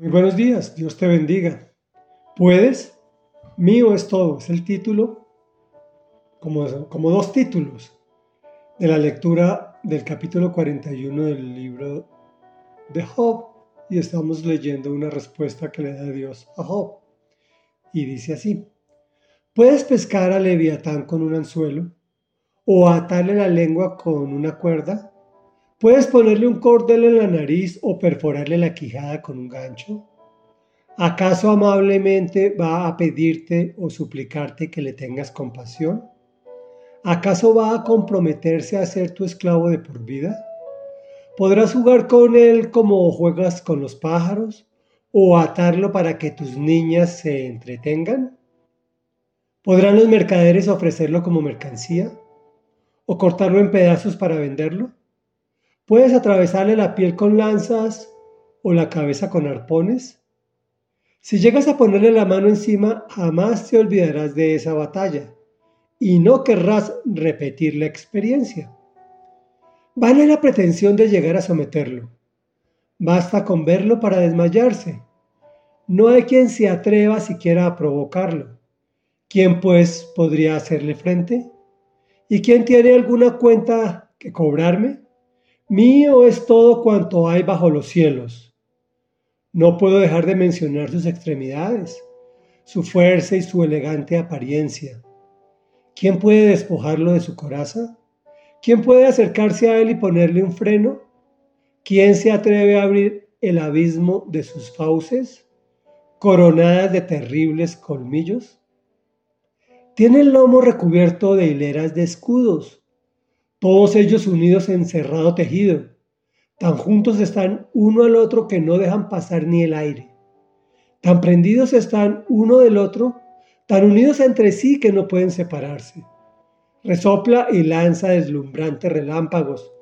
Muy buenos días, Dios te bendiga. ¿Puedes? Mío es todo, es el título, como, como dos títulos de la lectura del capítulo 41 del libro de Job. Y estamos leyendo una respuesta que le da Dios a Job. Y dice así, ¿puedes pescar a Leviatán con un anzuelo? ¿O atarle la lengua con una cuerda? ¿Puedes ponerle un cordel en la nariz o perforarle la quijada con un gancho? ¿Acaso amablemente va a pedirte o suplicarte que le tengas compasión? ¿Acaso va a comprometerse a ser tu esclavo de por vida? ¿Podrás jugar con él como juegas con los pájaros? ¿O atarlo para que tus niñas se entretengan? ¿Podrán los mercaderes ofrecerlo como mercancía? ¿O cortarlo en pedazos para venderlo? Puedes atravesarle la piel con lanzas o la cabeza con arpones. Si llegas a ponerle la mano encima, jamás te olvidarás de esa batalla y no querrás repetir la experiencia. Vale la pretensión de llegar a someterlo. Basta con verlo para desmayarse. No hay quien se atreva siquiera a provocarlo. ¿Quién pues podría hacerle frente? ¿Y quién tiene alguna cuenta que cobrarme? Mío es todo cuanto hay bajo los cielos. No puedo dejar de mencionar sus extremidades, su fuerza y su elegante apariencia. ¿Quién puede despojarlo de su coraza? ¿Quién puede acercarse a él y ponerle un freno? ¿Quién se atreve a abrir el abismo de sus fauces, coronadas de terribles colmillos? Tiene el lomo recubierto de hileras de escudos todos ellos unidos en cerrado tejido. Tan juntos están uno al otro que no dejan pasar ni el aire. Tan prendidos están uno del otro, tan unidos entre sí que no pueden separarse. Resopla y lanza deslumbrantes relámpagos.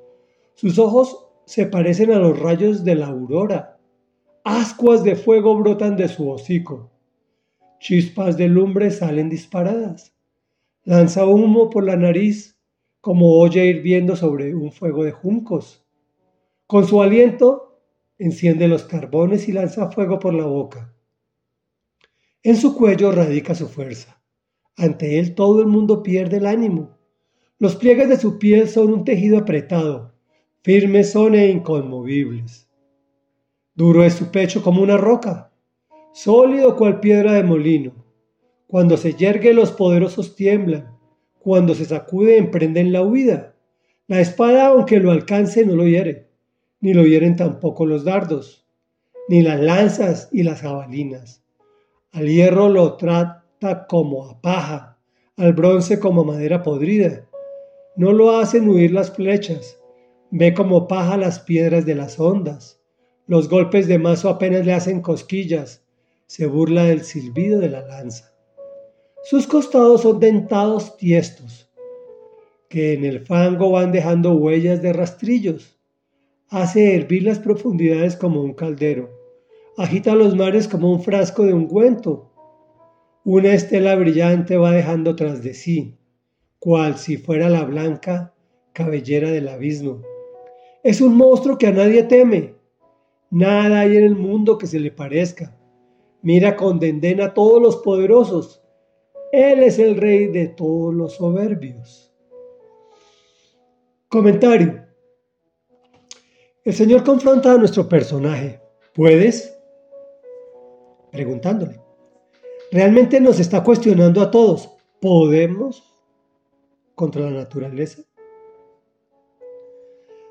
Sus ojos se parecen a los rayos de la aurora. Ascuas de fuego brotan de su hocico. Chispas de lumbre salen disparadas. Lanza humo por la nariz como olla hirviendo sobre un fuego de juncos. Con su aliento enciende los carbones y lanza fuego por la boca. En su cuello radica su fuerza. Ante él todo el mundo pierde el ánimo. Los pliegues de su piel son un tejido apretado, firmes son e inconmovibles. Duro es su pecho como una roca, sólido cual piedra de molino. Cuando se yergue los poderosos tiemblan, cuando se sacude emprenden la huida. La espada, aunque lo alcance, no lo hiere, ni lo hieren tampoco los dardos, ni las lanzas y las jabalinas. Al hierro lo trata como a paja, al bronce como a madera podrida. No lo hacen huir las flechas, ve como paja las piedras de las ondas. Los golpes de mazo apenas le hacen cosquillas, se burla del silbido de la lanza. Sus costados son dentados tiestos, que en el fango van dejando huellas de rastrillos. Hace hervir las profundidades como un caldero. Agita los mares como un frasco de ungüento. Una estela brillante va dejando tras de sí, cual si fuera la blanca cabellera del abismo. Es un monstruo que a nadie teme. Nada hay en el mundo que se le parezca. Mira con dendena a todos los poderosos él es el rey de todos los soberbios. Comentario. El Señor confronta a nuestro personaje. ¿Puedes? Preguntándole. Realmente nos está cuestionando a todos. ¿Podemos contra la naturaleza?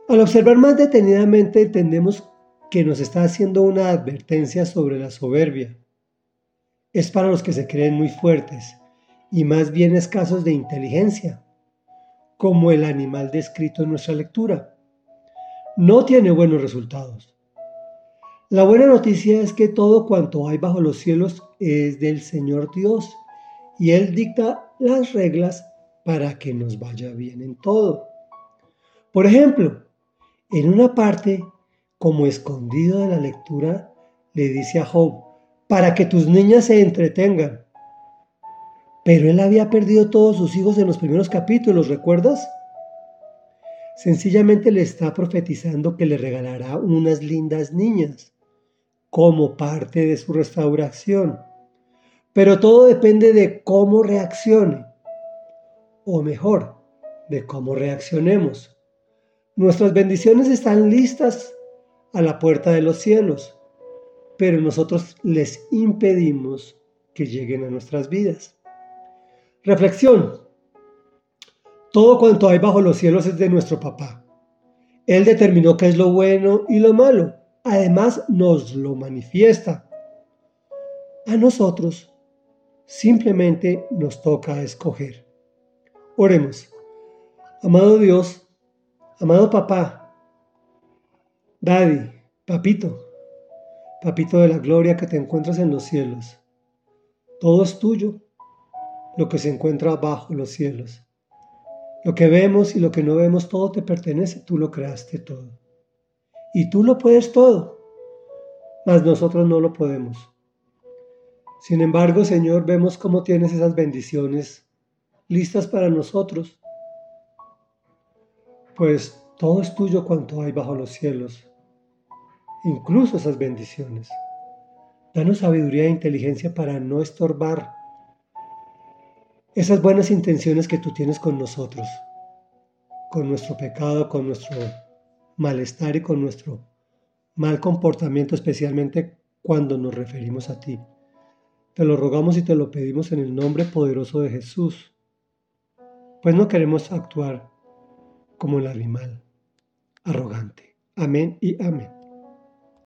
Al observar más detenidamente entendemos que nos está haciendo una advertencia sobre la soberbia. Es para los que se creen muy fuertes y más bien escasos de inteligencia, como el animal descrito en nuestra lectura. No tiene buenos resultados. La buena noticia es que todo cuanto hay bajo los cielos es del Señor Dios y Él dicta las reglas para que nos vaya bien en todo. Por ejemplo, en una parte, como escondido de la lectura, le dice a Job, para que tus niñas se entretengan. Pero él había perdido todos sus hijos en los primeros capítulos, ¿recuerdas? Sencillamente le está profetizando que le regalará unas lindas niñas, como parte de su restauración. Pero todo depende de cómo reaccione, o mejor, de cómo reaccionemos. Nuestras bendiciones están listas a la puerta de los cielos, pero nosotros les impedimos que lleguen a nuestras vidas. Reflexión. Todo cuanto hay bajo los cielos es de nuestro papá. Él determinó qué es lo bueno y lo malo. Además nos lo manifiesta. A nosotros simplemente nos toca escoger. Oremos. Amado Dios, amado papá, Daddy, papito, papito de la gloria que te encuentras en los cielos. Todo es tuyo, lo que se encuentra bajo los cielos. Lo que vemos y lo que no vemos, todo te pertenece, tú lo creaste todo. Y tú lo puedes todo, mas nosotros no lo podemos. Sin embargo, Señor, vemos cómo tienes esas bendiciones listas para nosotros, pues todo es tuyo cuanto hay bajo los cielos, incluso esas bendiciones. Danos sabiduría e inteligencia para no estorbar esas buenas intenciones que tú tienes con nosotros, con nuestro pecado, con nuestro malestar y con nuestro mal comportamiento, especialmente cuando nos referimos a ti. Te lo rogamos y te lo pedimos en el nombre poderoso de Jesús, pues no queremos actuar como el animal arrogante. Amén y amén.